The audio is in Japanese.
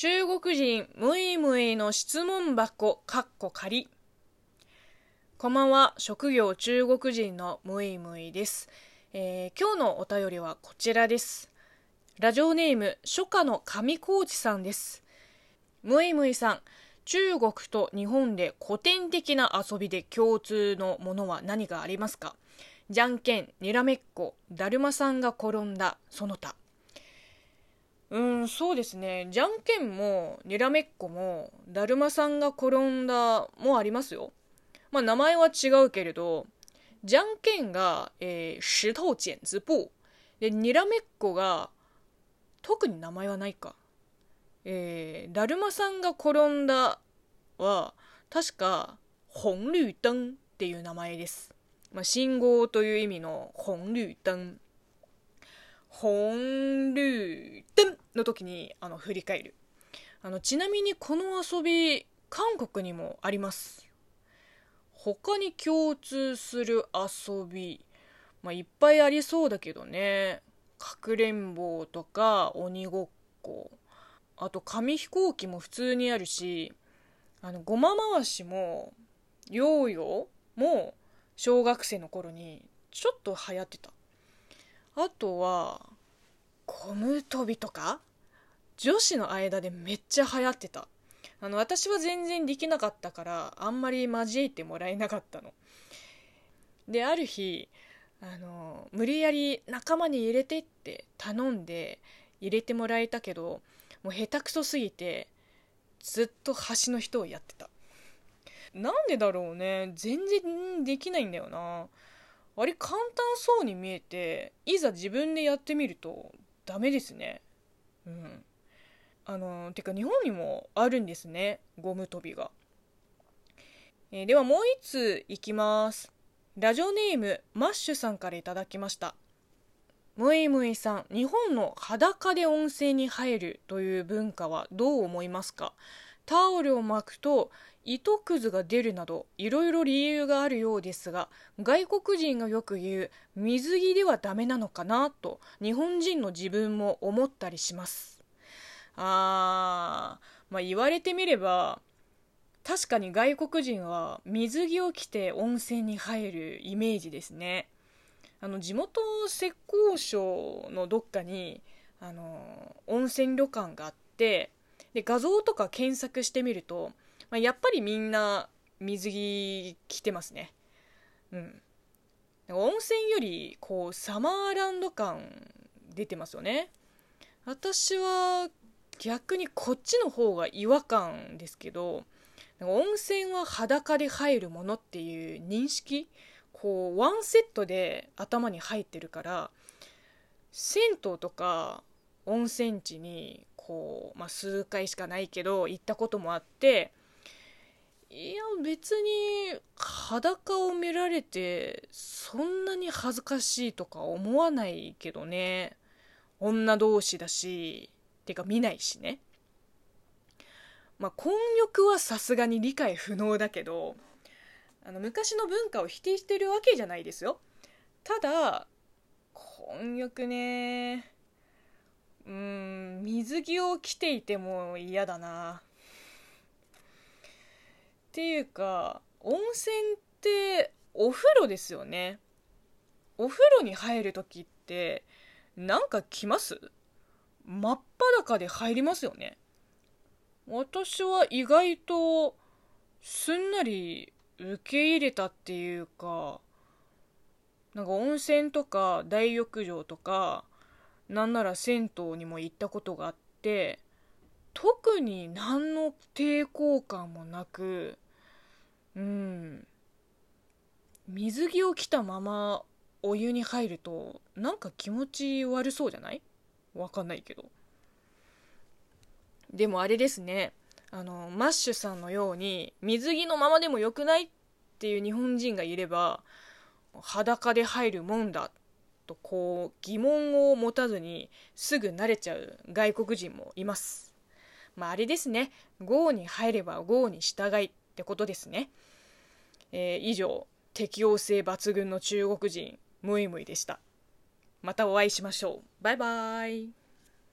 中国人ムイムイの質問箱かっこ仮こんばんは。職業中国人のムイムイです、えー、今日のお便りはこちらです。ラジオネーム初夏の上高地さんです。ムイムイさん中国と日本で古典的な遊びで共通のものは何がありますか？じゃんけん、にらめっこ、だるまさんが転んだ、その他。ん、そうですね。じゃんけんも、にらめっこも、だるまさんが転んだもありますよ。まあ、名前は違うけれど、じゃんけんが、えー、石頭剪子布。で、にらめっこが、特に名前はないか。えー、だるまさんが転んだは、確か、紅绿灯っていう名前です。まあ、信号という意味の紅绿灯。紅绿の時にあの振り返る。あのちなみにこの遊び韓国にもあります。他に共通する遊び、まあ、いっぱいありそうだけどね。かくれんぼとか鬼ごっこ。あと紙飛行機も普通にあるし、あの、ごま回しも、ヨーヨーも小学生の頃にちょっと流行ってた。あとは、ゴム跳びとか女子の間でめっちゃ流行ってた。あの、私は全然できなかったから、あんまり交えてもらえなかったの。で、ある日、あの、無理やり仲間に入れてって頼んで入れてもらえたけど、もう下手くそすぎて、ずっと端の人をやってた。なんでだろうね。全然できないんだよな。あれ簡単そうに見えて、いざ自分でやってみるとダメですね。うん。あの、てか日本にもあるんですね。ゴム跳びが。えー、ではもう一ついきます。ラジオネーム、マッシュさんからいただきました。ムイムイさん、日本の裸で温泉に入るという文化はどう思いますか？タオルを巻くと糸くずが出るなどいろいろ理由があるようですが外国人がよく言う水着ではダメなのかなと日本人の自分も思ったりしますあー。まあ言われてみれば確かに外国人は水着を着て温泉に入るイメージですね。あの地元浙江省のどっかにあの温泉旅館があってで画像とか検索してみると、まあ、やっぱりみんな水着着てますね。うん。温泉よりこうサマーランド感出てますよね。私は逆にこっちの方が違和感ですけど温泉は裸で入るものっていう認識こうワンセットで頭に入ってるから銭湯とか温泉地にこう、まあ、数回しかないけど行ったこともあっていや別に裸を見られてそんなに恥ずかしいとか思わないけどね。女同士だし。てか見ないしね。まあ混浴はさすがに理解不能だけどあの昔の文化を否定してるわけじゃないですよ。ただ混浴ねうん水着を着ていても嫌だな。っていうか温泉ってお風呂ですよね。お風呂に入る時ってなんか来ます？真っ裸で入りますよね。私は意外とすんなり受け入れたっていうかなんか温泉とか大浴場とかなんなら銭湯にも行ったことがあって特に何の抵抗感もなくうん水着を着たままお湯に入るとなんか気持ち悪そうじゃない？わかんないけどでもあれですねあのマッシュさんのように水着のままでもよくないっていう日本人がいれば裸で入るもんだとこう疑問を持たずにすぐ慣れちゃう外国人もいます。まああれですね。GO に入れば GO に従いってことですね。えー、以上、適応性抜群の中国人、ムイムイでした。またお会いしましょう。バイバイ。